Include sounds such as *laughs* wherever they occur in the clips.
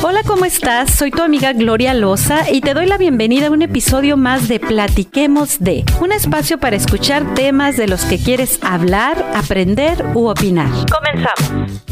Hola, ¿cómo estás? Soy tu amiga Gloria Loza y te doy la bienvenida a un episodio más de Platiquemos de, un espacio para escuchar temas de los que quieres hablar, aprender u opinar. Comenzamos.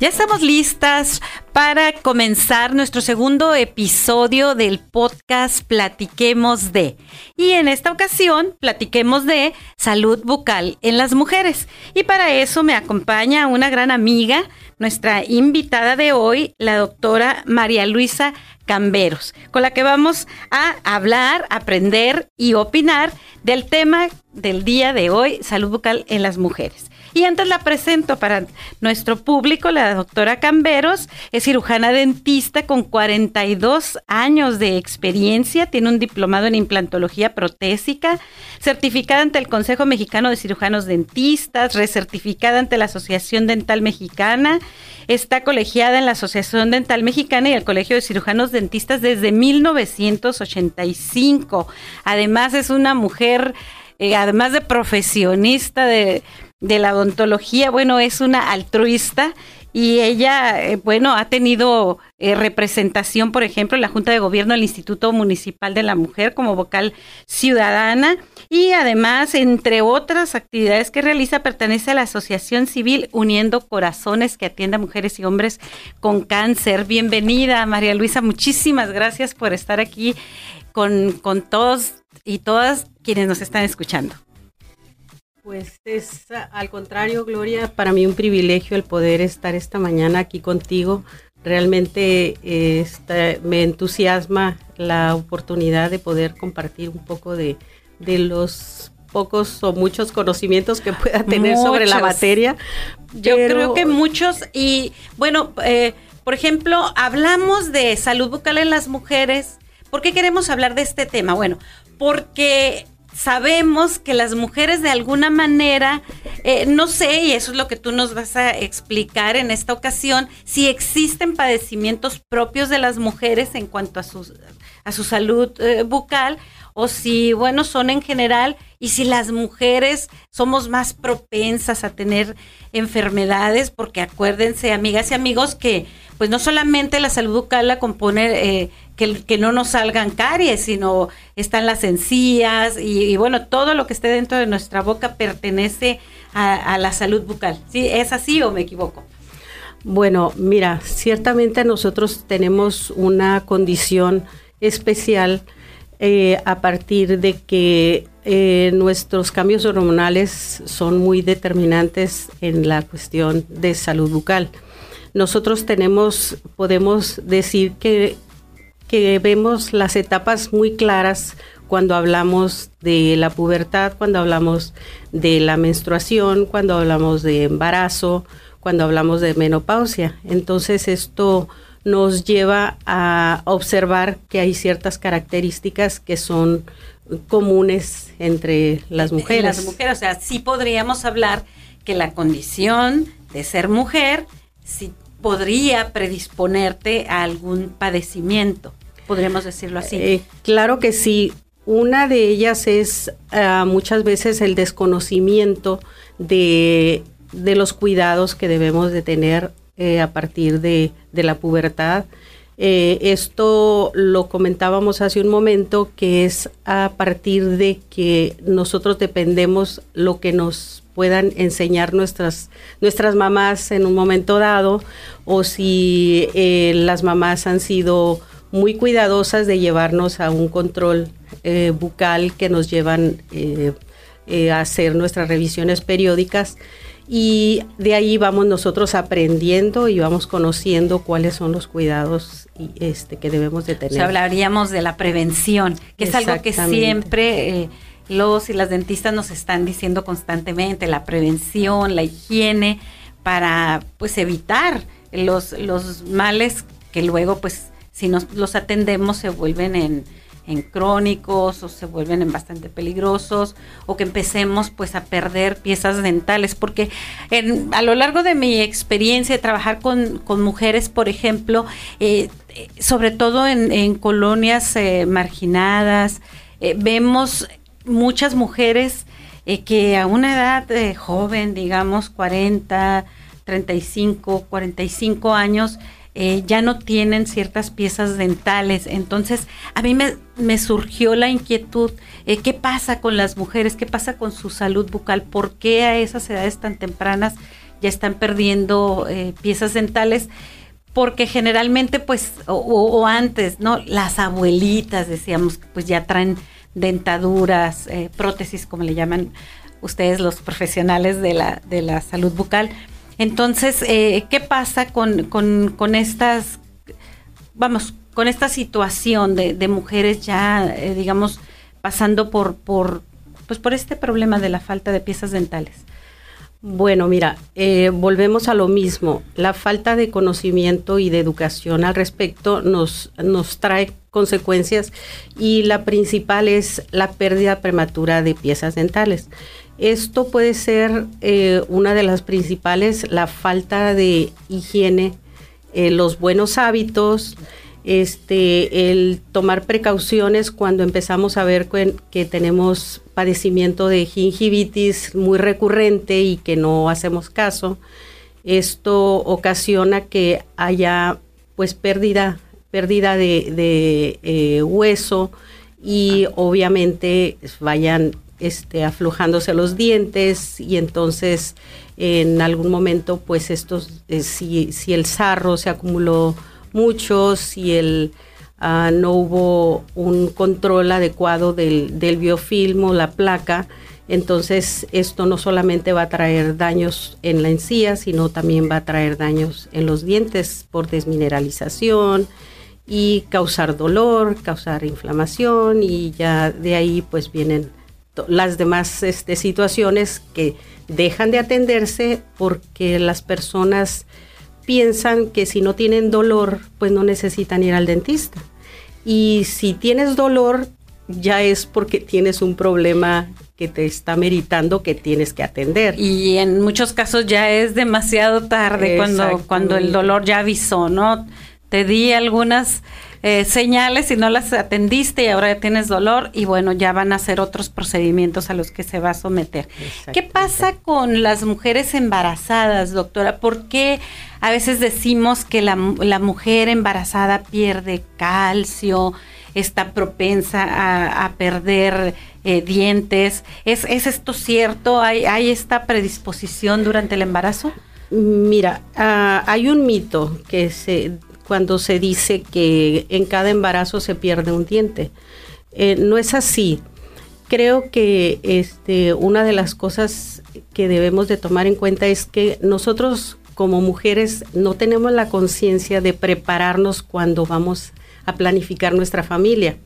Ya estamos listas para comenzar nuestro segundo episodio del podcast Platiquemos de. Y en esta ocasión platiquemos de salud bucal en las mujeres. Y para eso me acompaña una gran amiga, nuestra invitada de hoy, la doctora María Luisa Camberos, con la que vamos a hablar, aprender y opinar del tema del día de hoy, salud bucal en las mujeres. Y antes la presento para nuestro público, la doctora Camberos es cirujana dentista con 42 años de experiencia, tiene un diplomado en implantología protésica, certificada ante el Consejo Mexicano de Cirujanos Dentistas, recertificada ante la Asociación Dental Mexicana, está colegiada en la Asociación Dental Mexicana y el Colegio de Cirujanos Dentistas desde 1985. Además es una mujer, eh, además de profesionista de de la odontología, bueno, es una altruista y ella, eh, bueno, ha tenido eh, representación, por ejemplo, en la Junta de Gobierno del Instituto Municipal de la Mujer como vocal ciudadana y además, entre otras actividades que realiza, pertenece a la Asociación Civil Uniendo Corazones que atiende a mujeres y hombres con cáncer. Bienvenida, María Luisa, muchísimas gracias por estar aquí con, con todos y todas quienes nos están escuchando. Pues es al contrario, Gloria, para mí un privilegio el poder estar esta mañana aquí contigo. Realmente eh, me entusiasma la oportunidad de poder compartir un poco de, los pocos o muchos conocimientos que pueda tener sobre la materia. Yo creo que muchos y bueno, eh, por ejemplo, hablamos de salud bucal en las mujeres. ¿Por qué queremos hablar de este tema? Bueno, porque sabemos que las mujeres de alguna manera, eh, no sé, y eso es lo que tú nos vas a explicar en esta ocasión, si existen padecimientos propios de las mujeres en cuanto a, sus, a su salud eh, bucal, o si, bueno, son en general, y si las mujeres somos más propensas a tener enfermedades, porque acuérdense, amigas y amigos, que pues no solamente la salud bucal la compone eh, que, no nos salgan caries, sino están las encías y, bueno, todo lo que esté dentro de nuestra boca pertenece a, la salud bucal. ¿Sí? ¿Es así o me equivoco? Bueno, mira, ciertamente nosotros tenemos una condición especial eh, a partir de que eh, nuestros cambios hormonales son muy determinantes en la cuestión de salud bucal nosotros tenemos, podemos decir que, que vemos las etapas muy claras cuando hablamos de la pubertad, cuando hablamos de la menstruación, cuando hablamos de embarazo, cuando hablamos de menopausia. Entonces esto nos lleva a observar que hay ciertas características que son comunes entre las mujeres. Las mujeres, o sea, sí podríamos hablar que la condición de ser mujer si podría predisponerte a algún padecimiento, podríamos decirlo así. Eh, claro que sí. Una de ellas es ah, muchas veces el desconocimiento de, los cuidados que debemos de tener eh, a partir de, la pubertad. Eh, esto lo comentábamos hace un momento, que es a partir de que nosotros dependemos lo que nos puedan enseñar nuestras, nuestras mamás en un momento dado o si eh, las mamás han sido muy cuidadosas de llevarnos a un control bucal que nos llevan a hacer nuestras revisiones periódicas y de ahí vamos nosotros aprendiendo y vamos conociendo cuáles son los cuidados este, que debemos de tener. hablaríamos de la prevención, que es algo que siempre los y las dentistas nos están diciendo constantemente, la prevención, la higiene, para pues evitar los, los males que luego pues si no los atendemos se vuelven en, en crónicos o se vuelven en bastante peligrosos o que empecemos pues a perder piezas dentales porque a lo largo de mi experiencia de trabajar con, con mujeres por ejemplo eh, sobre todo en, colonias eh, marginadas eh, vemos muchas mujeres que a una edad joven, digamos 40, 35, 45 años, eh, ya no tienen ciertas piezas dentales. Entonces, a mí me, surgió la inquietud, eh, ¿qué pasa con las mujeres? ¿Qué pasa con su salud bucal? ¿Por qué a esas edades tan tempranas ya están perdiendo eh, piezas dentales? Porque generalmente, pues, o, antes, ¿no? Las abuelitas, decíamos, pues ya traen dentaduras, prótesis, como le llaman ustedes los profesionales de la, de la salud bucal entonces, eh, ¿qué pasa con, con, estas, vamos, con esta situación de, mujeres ya, eh, digamos, pasando por, por, pues por este problema de la falta de piezas dentales? Bueno, mira, eh, volvemos a lo mismo. La falta de conocimiento y de educación al respecto nos, nos trae consecuencias y la principal es la pérdida prematura de piezas dentales. Esto puede ser eh, una de las principales, la falta de higiene, eh, los buenos hábitos, este, el tomar precauciones cuando empezamos a ver que, tenemos padecimiento de gingivitis muy recurrente y que no hacemos caso. Esto ocasiona que haya pues pérdida, pérdida de, eh, hueso y obviamente vayan este, aflojándose los dientes y entonces en algún momento pues estos, eh, si, si, el sarro se acumuló mucho, si el, ah, no hubo un control adecuado del, del biofilm o la placa, entonces esto no solamente va a traer daños en la encía, sino también va a traer daños en los dientes por desmineralización y causar dolor, causar inflamación y ya de ahí pues vienen las demás este, situaciones que dejan de atenderse porque las personas piensan que si no tienen dolor, pues no necesitan ir al dentista. Y si tienes dolor, ya es porque tienes un problema que te está meritando que tienes que atender. Y en muchos casos ya es demasiado tarde cuando, cuando el dolor ya avisó, ¿no? Te di algunas eh, señales y no las atendiste y ahora ya tienes dolor y bueno, ya van a ser otros procedimientos a los que se va a someter. ¿Qué pasa con las mujeres embarazadas, doctora? ¿Por qué a veces decimos que la, mujer embarazada pierde calcio? está propensa a, perder eh, dientes. ¿Es, ¿Es, esto cierto? ¿Hay, ¿Hay, esta predisposición durante el embarazo? Mira, ah, hay un mito que se cuando se dice que en cada embarazo se pierde un diente. Eh, no es así. Creo que este, una de las cosas que debemos de tomar en cuenta es que nosotros como mujeres no tenemos la conciencia de prepararnos cuando vamos a planificar nuestra familia.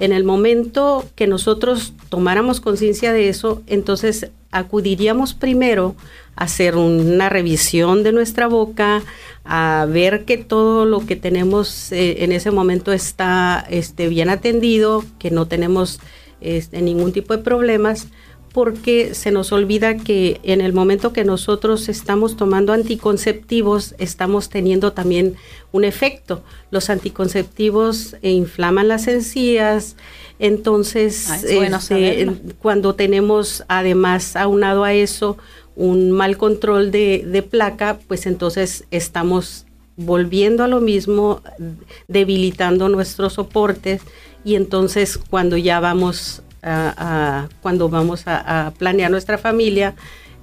En el momento que nosotros tomáramos conciencia de eso, entonces acudiríamos primero hacer una revisión de nuestra boca, a ver que todo lo que tenemos eh, en ese momento está este, bien atendido, que no tenemos este, ningún tipo de problemas, porque se nos olvida que en el momento que nosotros estamos tomando anticonceptivos, estamos teniendo también un efecto. Los anticonceptivos inflaman las encías, entonces este, cuando tenemos además aunado a eso un mal control de, placa, pues entonces estamos volviendo a lo mismo, debilitando nuestros soportes y entonces cuando ya vamos a, cuando vamos a, planear nuestra familia,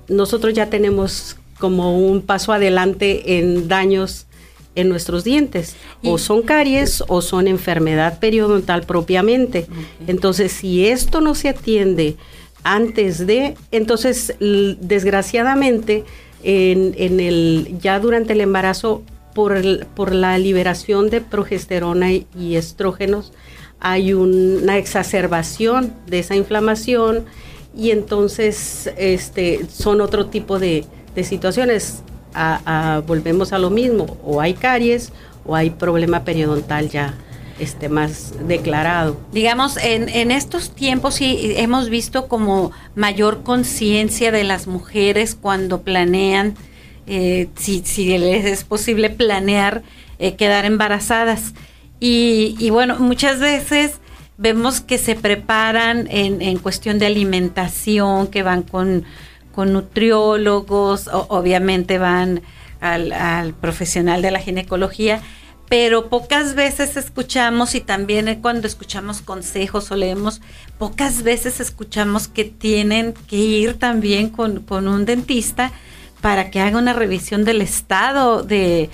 nosotros ya tenemos como un paso adelante en daños en nuestros dientes. O son caries o son enfermedad periodontal propiamente. Entonces, si esto no se atiende antes de, entonces desgraciadamente en, el, ya durante el embarazo por, por la liberación de progesterona y, estrógenos hay una exacerbación de esa inflamación y entonces este, son otro tipo de, situaciones. volvemos a lo mismo, o hay caries o hay problema periodontal ya este, más declarado. Digamos, en, en estos tiempos sí hemos visto como mayor conciencia de las mujeres cuando planean, eh, si, si les es posible planear eh, quedar embarazadas. Y, bueno, muchas veces vemos que se preparan en, en cuestión de alimentación, que van con, con nutriólogos, obviamente van al, profesional de la ginecología, pero pocas veces escuchamos y también cuando escuchamos consejos o leemos, pocas veces escuchamos que tienen que ir también con, con un dentista para que haga una revisión del estado de,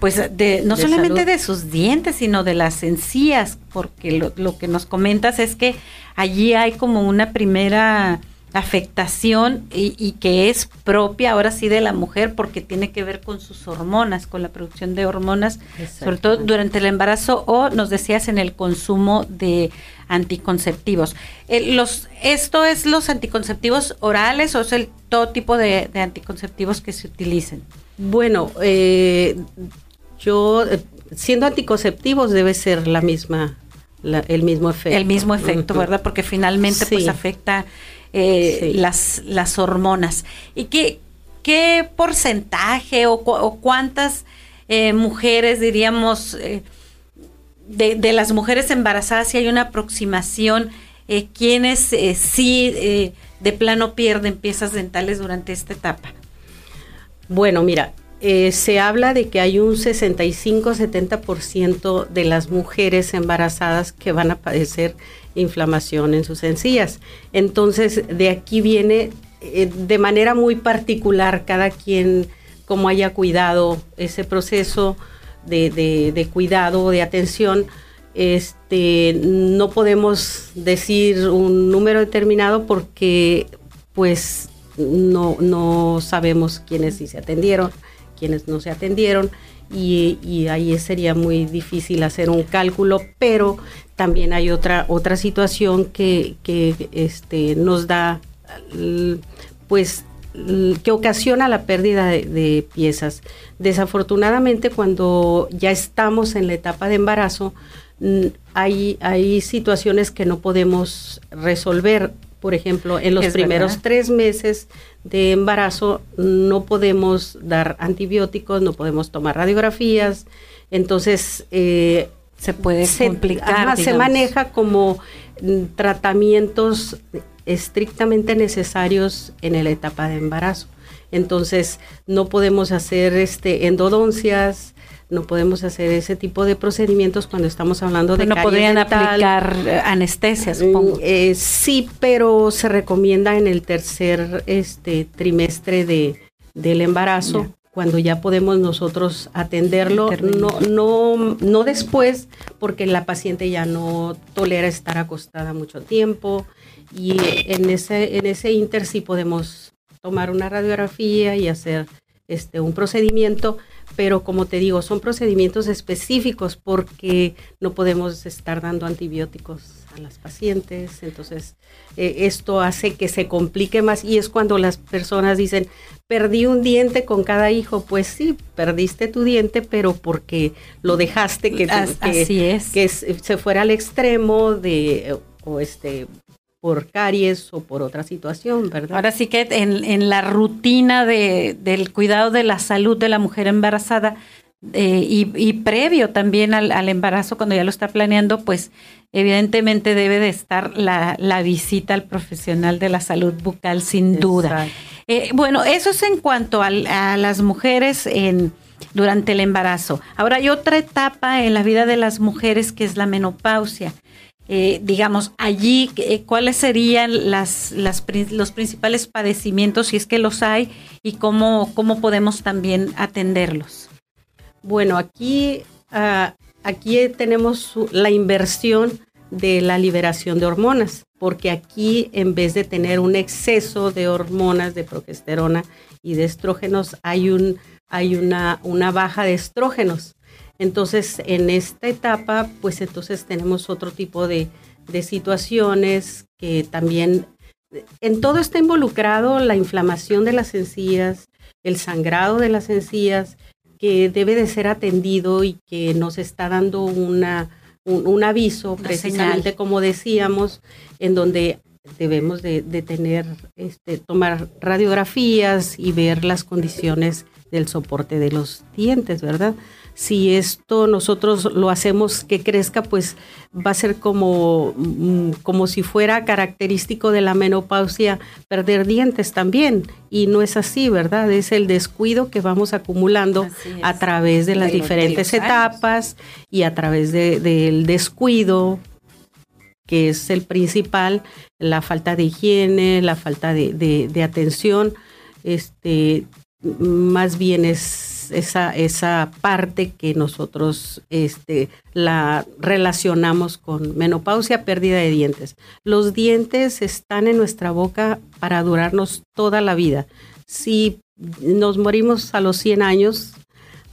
pues de no solamente de sus dientes, sino de las encías, porque lo, lo, que nos comentas es que allí hay como una primera afectación y, que es propia ahora sí de la mujer porque tiene que ver con sus hormonas, con la producción de hormonas, sobre todo durante el embarazo o nos decías en el consumo de anticonceptivos. Eh, los, ¿Esto es los anticonceptivos orales o es el todo tipo de, anticonceptivos que se utilicen? Bueno, eh, yo, eh, siendo anticonceptivos debe ser la misma, el mismo efecto. El mismo efecto, ¿verdad? Porque finalmente pues afecta eh, las, las hormonas. ¿Y qué, qué porcentaje o, cuántas eh, mujeres, diríamos, eh, de, de, las mujeres embarazadas, si hay una aproximación, quienes sí de plano pierden piezas dentales durante esta etapa? Bueno, mira, se habla de que hay un 65-70% de las mujeres embarazadas que van a padecer inflamación en sus encías. Entonces, de aquí viene eh, de manera muy particular cada quien como haya cuidado ese proceso de, de, cuidado, de atención. Este, no podemos decir un número determinado porque pues no, no sabemos quiénes sí se atendieron, quiénes no se atendieron y, ahí sería muy difícil hacer un cálculo, pero también hay otra, otra situación que, este, nos da, pues, que ocasiona la pérdida de, piezas. Desafortunadamente, cuando ya estamos en la etapa de embarazo, hay, hay situaciones que no podemos resolver. Por ejemplo, en los primeros tres meses de embarazo no podemos dar antibióticos, no podemos tomar radiografías, entonces eh, se puede complicar. se maneja como mm, tratamientos estrictamente necesarios en la etapa de embarazo. Entonces no podemos hacer este endodoncias, no podemos hacer ese tipo de procedimientos cuando estamos hablando de no podrían aplicar eh, anestesia mm, supongo eh, sí pero se recomienda en el tercer este trimestre de del embarazo cuando ya podemos nosotros atenderlo no no no después porque la paciente ya no tolera estar acostada mucho tiempo. Y en ese en ese inter sí podemos tomar una radiografía y hacer este un procedimiento. Pero como te digo, son procedimientos específicos porque no podemos estar dando antibióticos a las pacientes, entonces eh, esto hace que se complique más y es cuando las personas dicen, perdí un diente con cada hijo, pues sí, perdiste tu diente, pero porque lo dejaste que, que se fuera al extremo de o este por caries o por otra situación, ¿verdad? Ahora sí que en, la rutina de, del cuidado de la salud de la mujer embarazada eh, y, previo también al, embarazo, cuando ya lo está planeando, pues evidentemente debe de estar la, visita al profesional de la salud bucal, sin duda. Eh, bueno, eso es en cuanto a, a las mujeres en durante el embarazo. Ahora hay otra etapa en la vida de las mujeres que es la menopausia. Eh, digamos, allí, eh, cuáles serían las, los principales padecimientos, si es que los hay, y cómo, cómo podemos también atenderlos. Bueno, aquí, ah, aquí tenemos la inversión de la liberación de hormonas, porque aquí en vez de tener un exceso de hormonas de progesterona y de estrógenos, hay, un, hay una, una baja de estrógenos. Entonces, en esta etapa, pues entonces tenemos otro tipo de, situaciones que también, en todo está involucrado la inflamación de las encías, el sangrado de las encías, que debe de ser atendido y que nos está dando una, un, aviso, precisamente como decíamos, en donde debemos de, tener, este, tomar radiografías y ver las condiciones del soporte de los dientes, ¿verdad? Si esto nosotros lo hacemos que crezca, pues va a ser como, mm, como si fuera característico de la menopausia perder dientes también. Y no es así, ¿verdad? Es el descuido que vamos acumulando a través de las diferentes etapas y a través del descuido que es el principal, la falta de higiene, la falta de, de atención, este, más bien es esa, esa parte que nosotros este, la relacionamos con menopausia, pérdida de dientes. Los dientes están en nuestra boca para durarnos toda la vida. Si nos morimos a los 100 años,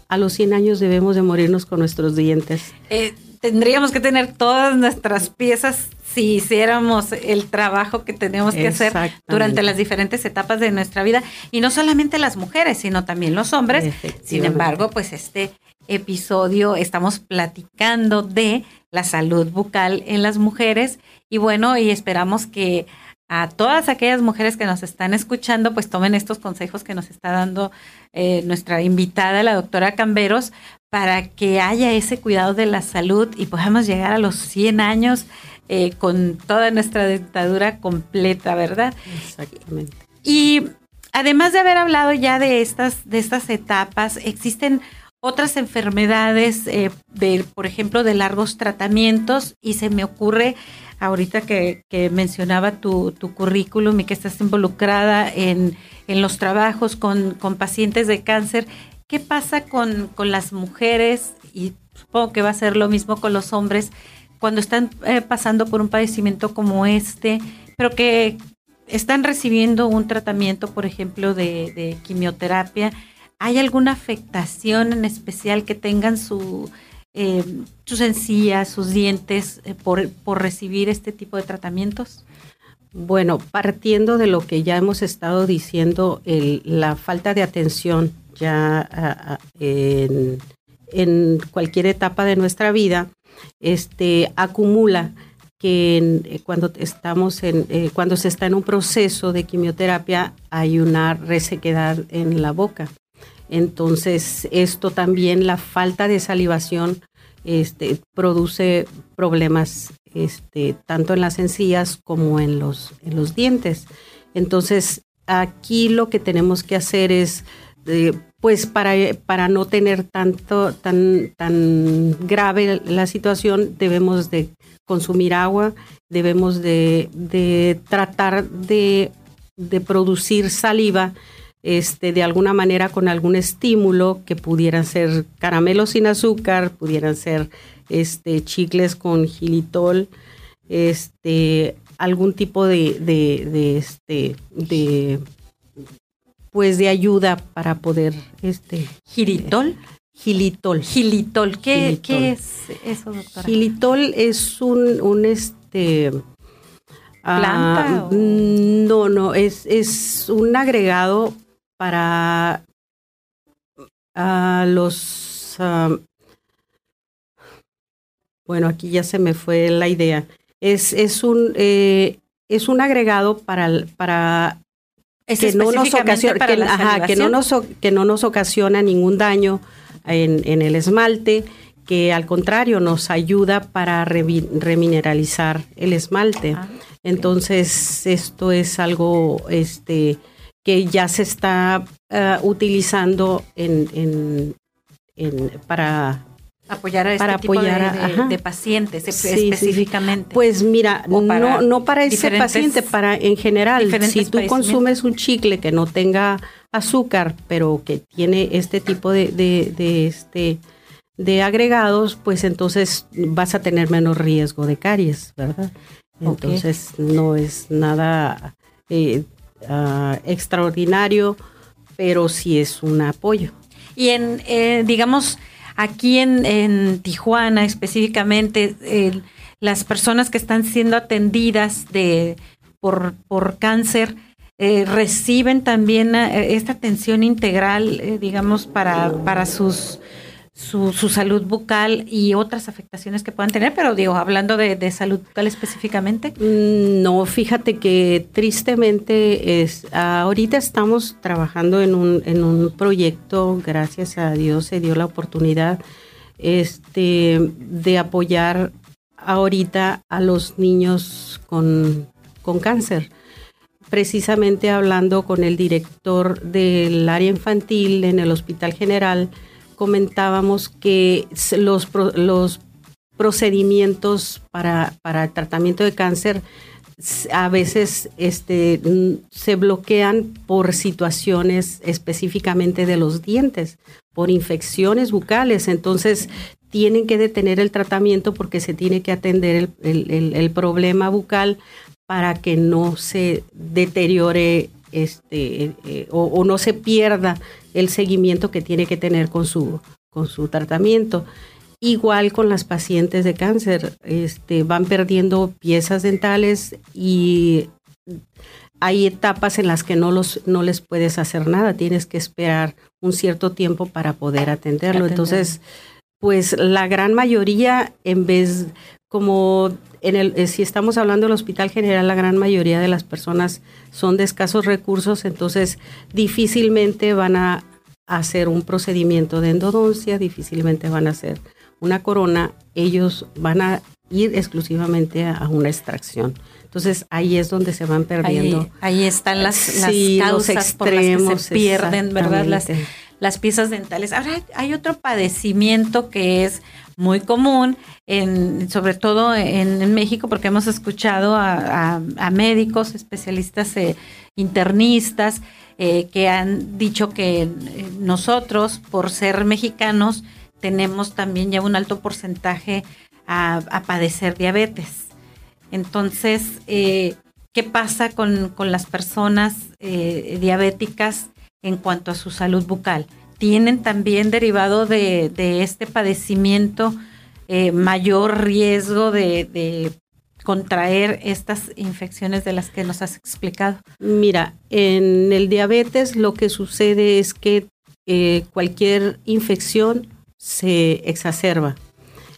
a los 100 años debemos de morirnos con nuestros dientes. Eh, tendríamos que tener todas nuestras piezas si hiciéramos el trabajo que tenemos que hacer durante las diferentes etapas de nuestra vida y no solamente las mujeres, sino también los hombres. Sin embargo, pues este episodio estamos platicando de la salud bucal en las mujeres y bueno, y esperamos que a todas aquellas mujeres que nos están escuchando, pues tomen estos consejos que nos está dando eh, nuestra invitada, la doctora Camberos, para que haya ese cuidado de la salud y podamos llegar a los 100 años eh, con toda nuestra dentadura completa, ¿verdad? Exactamente. Y además de haber hablado ya de estas, de estas etapas, existen otras enfermedades, eh, de, por ejemplo, de largos tratamientos, y se me ocurre ahorita que, mencionaba tu, currículum y que estás involucrada en, los trabajos con, pacientes de cáncer, ¿qué pasa con, con las mujeres? Y supongo que va a ser lo mismo con los hombres cuando están eh, pasando por un padecimiento como este, pero que están recibiendo un tratamiento, por ejemplo, de, quimioterapia, ¿hay alguna afectación en especial que tengan su, eh, sus encías, sus dientes eh, por, recibir este tipo de tratamientos? Bueno, partiendo de lo que ya hemos estado diciendo, la falta de atención ya en, en, cualquier etapa de nuestra vida, este, acumula que eh, cuando estamos en, eh, cuando se está en un proceso de quimioterapia hay una resequedad en la boca. Entonces, esto también, la falta de salivación, este, produce problemas este, tanto en las encías como en los, en los dientes. Entonces, aquí lo que tenemos que hacer es eh, pues para, para no tener tanto, tan, tan grave la situación, debemos de consumir agua, debemos de, tratar de, producir saliva este, de alguna manera con algún estímulo que pudieran ser caramelos sin azúcar, pudieran ser este, chicles con gilitol, este, algún tipo de, de, de, este, de pues de ayuda para poder este giritol gilitol. Gilitol. ¿Qué, ¿qué, es eso doctora gilitol es un, un este planta uh, no no es es un agregado para uh, los uh, bueno aquí ya se me fue la idea. Es es un eh, es un agregado para para que no nos ocasiona, que, no nos, que no nos ocasiona ningún daño en, el esmalte, que al contrario nos ayuda para remineralizar el esmalte. Ah, Entonces, esto es algo este, que ya se está ah, utilizando en, en, para apoyar a este para tipo apoyar de, pacientes específicamente. Pues mira, no, no para ese paciente, para en general. Si tú consumes un chicle que no tenga azúcar, pero que tiene este tipo de, de, este de agregados, pues entonces vas a tener menos riesgo de caries, ¿verdad? Entonces no es nada eh, ah, extraordinario, pero sí es un apoyo. Y en, eh, digamos, Aquí en, Tijuana específicamente, las personas que están siendo atendidas de, por, por cáncer eh, reciben también eh, esta atención integral, eh, digamos, para, para sus su, salud bucal y otras afectaciones que puedan tener, pero digo, hablando de, salud bucal específicamente. Mm, no, fíjate que tristemente es, ahorita estamos trabajando en un, en un proyecto, gracias a Dios se dio la oportunidad este, de apoyar ahorita a los niños con, con cáncer. Precisamente hablando con el director del área infantil en el Hospital General, comentábamos que los, los procedimientos para, para el tratamiento de cáncer a veces este, se bloquean por situaciones específicamente de los dientes, por infecciones bucales. Entonces, tienen que detener el tratamiento porque se tiene que atender el, problema bucal para que no se deteriore este, eh, o, no se pierda el seguimiento que tiene que tener con su, con su tratamiento. Igual con las pacientes de cáncer, este, van perdiendo piezas dentales y hay etapas en las que no, los, no les puedes hacer nada, tienes que esperar un cierto tiempo para poder atenderlo. Entonces, pues la gran mayoría, en vez, como en el, eh, si estamos hablando del Hospital General, la gran mayoría de las personas son de escasos recursos, entonces difícilmente van a hacer un procedimiento de endodoncia, difícilmente van a hacer una corona, ellos van a ir exclusivamente a, una extracción. Entonces ahí es donde se van perdiendo. Ahí, están las, las causas por las que se pierden, ¿verdad? Las, las piezas dentales. Ahora hay otro padecimiento que es muy común, en, sobre todo en, México, porque hemos escuchado a, médicos, especialistas, eh, internistas, eh, que han dicho que eh, nosotros, por ser mexicanos, tenemos también ya un alto porcentaje a, padecer diabetes. Entonces, ¿qué pasa con, las personas diabéticas en cuanto a su salud bucal? ¿Tienen también derivado de, este padecimiento eh, mayor riesgo de, contraer estas infecciones de las que nos has explicado? Mira, en el diabetes lo que sucede es que cualquier infección se exacerba.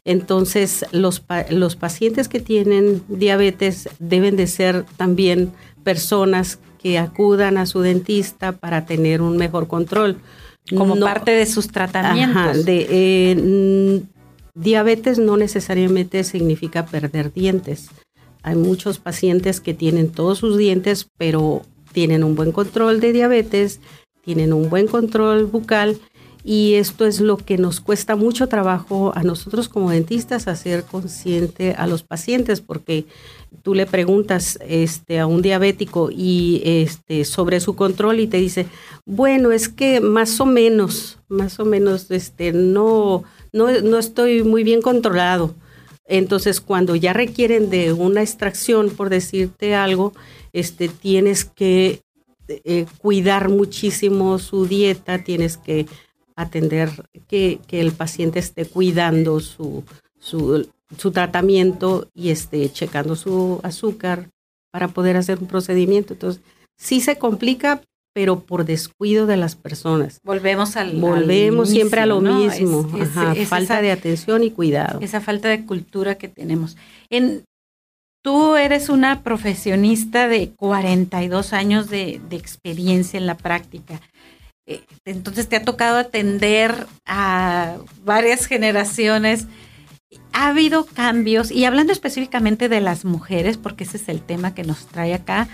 Entonces, los, los pacientes que tienen diabetes deben de ser también personas que acudan a su dentista para tener un mejor control. Como parte de sus tratamientos. de, eh, diabetes no necesariamente significa perder dientes. Hay muchos pacientes que tienen todos sus dientes, pero tienen un buen control de diabetes, tienen un buen control bucal y esto es lo que nos cuesta mucho trabajo a nosotros como dentistas hacer consciente a los pacientes porque tú le preguntas este a un diabético y este sobre su control y te dice, "Bueno, es que más o menos, más o menos este no no, no estoy muy bien controlado." Entonces, cuando ya requieren de una extracción, por decirte algo, este, tienes que eh, cuidar muchísimo su dieta, tienes que atender que, el paciente esté cuidando su, su, tratamiento y esté checando su azúcar para poder hacer un procedimiento. Entonces, sí se complica, pero por descuido de las personas. Volvemos al Volvemos siempre a lo mismo. falta de atención y cuidado. Esa falta de cultura que tenemos. En, tú eres una profesionista de 42 años de, de experiencia en la práctica. Eh, entonces te ha tocado atender a varias generaciones. Ha habido cambios, y hablando específicamente de las mujeres, porque ese es el tema que nos trae acá,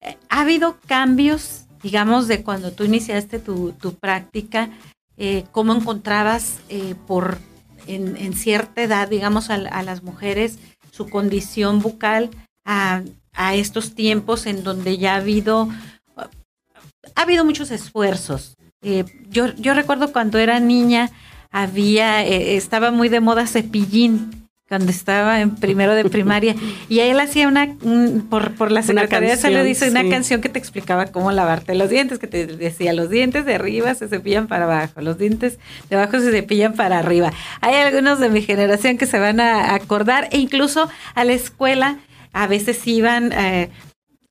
eh, ha habido cambios, digamos, de cuando tú iniciaste tu, práctica, eh, cómo encontrabas por en, cierta edad, digamos, a, las mujeres su condición bucal a, a estos tiempos en donde ya ha habido ha habido muchos esfuerzos. Eh, yo, yo recuerdo cuando era niña, había, eh, estaba muy de moda cepillín cuando estaba en primero de primaria y él hacía una por, por la secretaría se le dice una canción que te explicaba cómo lavarte los dientes que te decía los dientes de arriba se cepillan para abajo los dientes de abajo se cepillan para arriba hay algunos de mi generación que se van a acordar e incluso a la escuela a veces iban eh,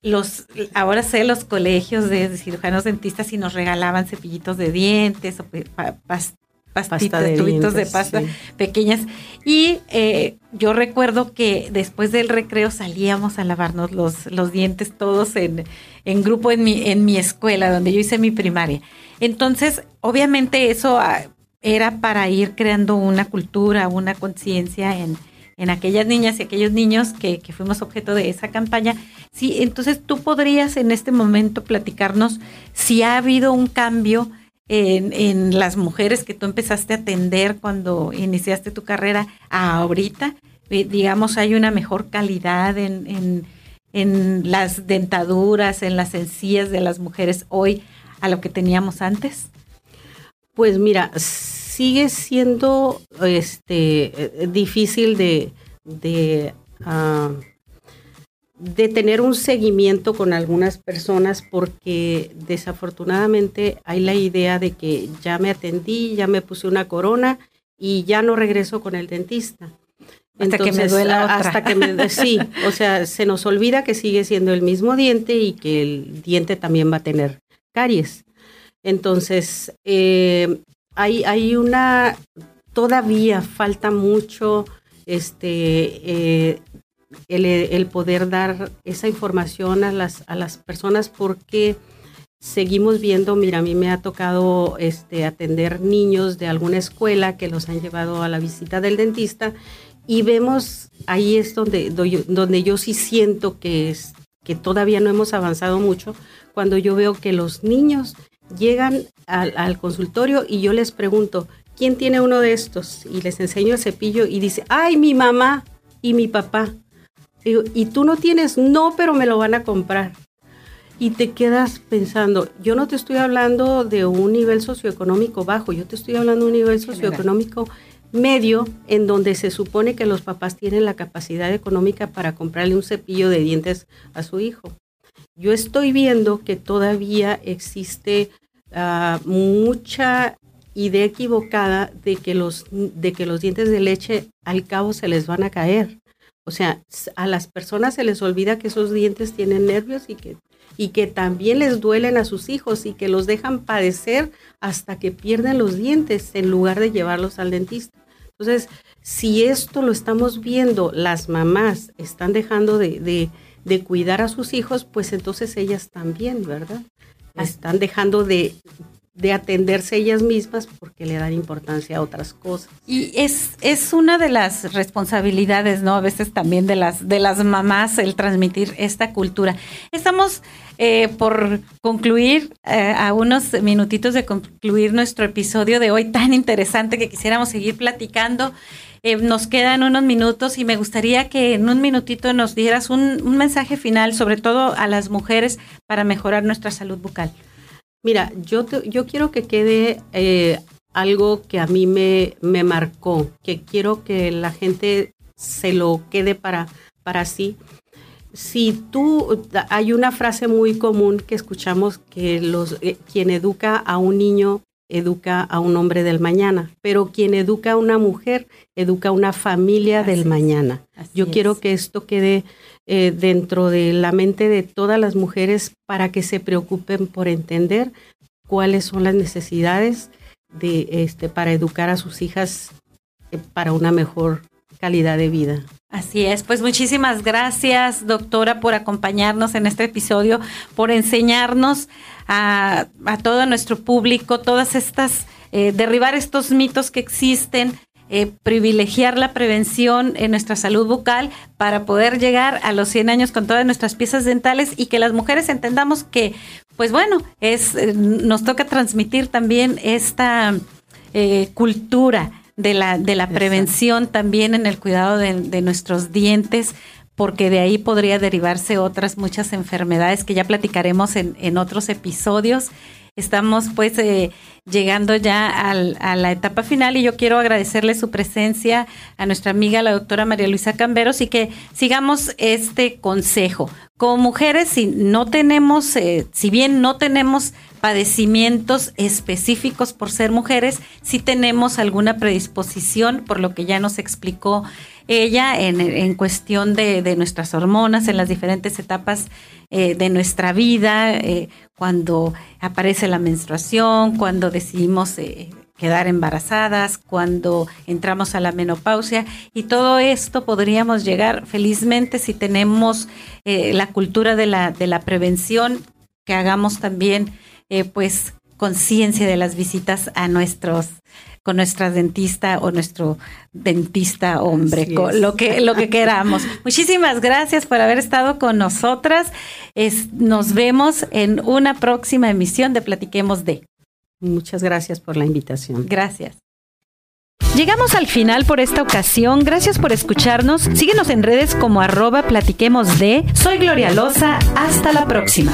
los, ahora sé los colegios de, cirujanos dentistas y nos regalaban cepillitos de dientes o pastitas, de tubitos de pasta pequeñas. Y eh, yo recuerdo que después del recreo salíamos a lavarnos los, los dientes todos en, en grupo en mi, en mi escuela, donde yo hice mi primaria. Entonces, obviamente eso ah, era para ir creando una cultura, una conciencia en, en aquellas niñas y aquellos niños que, que, fuimos objeto de esa campaña. Sí, entonces tú podrías en este momento platicarnos si ha habido un cambio en, las mujeres que tú empezaste a atender cuando iniciaste tu carrera a ahorita. Eh, digamos, hay una mejor calidad en, en, las dentaduras, en las encías de las mujeres hoy a lo que teníamos antes. Pues mira, sigue siendo este difícil de, de, uh, de tener un seguimiento con algunas personas porque desafortunadamente hay la idea de que ya me atendí, ya me puse una corona y ya no regreso con el dentista. Hasta que me duela otra. Hasta que me, *laughs* sí, o sea, se nos olvida que sigue siendo el mismo diente y que el diente también va a tener caries. Entonces, eh, hay, hay una, todavía falta mucho este, eh, el, poder dar esa información a las, a las personas porque seguimos viendo, mira, a mí me ha tocado este, atender niños de alguna escuela que los han llevado a la visita del dentista y vemos, ahí es donde, donde yo sí siento que, es, que todavía no hemos avanzado mucho, cuando yo veo que los niños llegan al, consultorio y yo les pregunto, ¿quién tiene uno de estos? Y les enseño el cepillo y dice, ay, mi mamá y mi papá. Y, tú no tienes, no, pero me lo van a comprar. Y te quedas pensando, yo no te estoy hablando de un nivel socioeconómico bajo, yo te estoy hablando de un nivel socioeconómico medio en donde se supone que los papás tienen la capacidad económica para comprarle un cepillo de dientes a su hijo yo estoy viendo que todavía existe uh, mucha idea equivocada de que, los, de que los dientes de leche al cabo se les van a caer. O sea, a las personas se les olvida que esos dientes tienen nervios y que, y que también les duelen a sus hijos y que los dejan padecer hasta que pierden los dientes en lugar de llevarlos al dentista. Entonces, si esto lo estamos viendo, las mamás están dejando de, de de cuidar a sus hijos, pues entonces ellas también, ¿verdad? Están dejando de, de atenderse ellas mismas porque le dan importancia a otras cosas. Y es, es una de las responsabilidades, ¿no? A veces también de las, de las mamás el transmitir esta cultura. Estamos eh, por concluir, eh, a unos minutitos de concluir nuestro episodio de hoy tan interesante que quisiéramos seguir platicando. Eh, nos quedan unos minutos y me gustaría que en un minutito nos dieras un, mensaje final, sobre todo a las mujeres, para mejorar nuestra salud bucal. Mira, yo, yo quiero que quede eh, algo que a mí me, me marcó, que quiero que la gente se lo quede para, para sí. Si tú, hay una frase muy común que escuchamos que los, eh, quien educa a un niño educa a un hombre del mañana, pero quien educa a una mujer, educa a una familia del mañana. Yo quiero que esto quede eh, dentro de la mente de todas las mujeres para que se preocupen por entender cuáles son las necesidades de este para educar a sus hijas eh, para una mejor calidad de vida. Así es, pues muchísimas gracias, doctora, por acompañarnos en este episodio, por enseñarnos a, todo nuestro público todas estas, eh, derribar estos mitos que existen, eh, privilegiar la prevención en nuestra salud bucal para poder llegar a los 100 años con todas nuestras piezas dentales y que las mujeres entendamos que, pues bueno, es, eh, nos toca transmitir también esta cultura de la, de la prevención también en el cuidado de, nuestros dientes, porque de ahí podría derivarse otras muchas enfermedades que ya platicaremos en, en otros episodios. Estamos pues eh, llegando ya a la etapa final y yo quiero agradecerle su presencia a nuestra amiga la doctora María Luisa Camberos y que sigamos este consejo. Como mujeres, si no tenemos, eh, si bien no tenemos padecimientos específicos por ser mujeres, sí tenemos alguna predisposición, por lo que ya nos explicó ella en, cuestión de, nuestras hormonas en las diferentes etapas eh, de nuestra vida, eh, cuando aparece la menstruación, cuando decidimos eh, quedar embarazadas, cuando entramos a la menopausia y todo esto podríamos llegar felizmente si tenemos la cultura de la, de la prevención, que hagamos también pues conciencia de las visitas a nuestros con nuestra dentista o nuestro dentista hombre, lo que, lo que *laughs* queramos. Muchísimas gracias por haber estado con nosotras. Es, nos vemos en una próxima emisión de Platiquemos de. Muchas gracias por la invitación. Gracias. Llegamos al final por esta ocasión. Gracias por escucharnos. Síguenos en redes como arroba platiquemos de. Soy Gloria Loza. Hasta la próxima.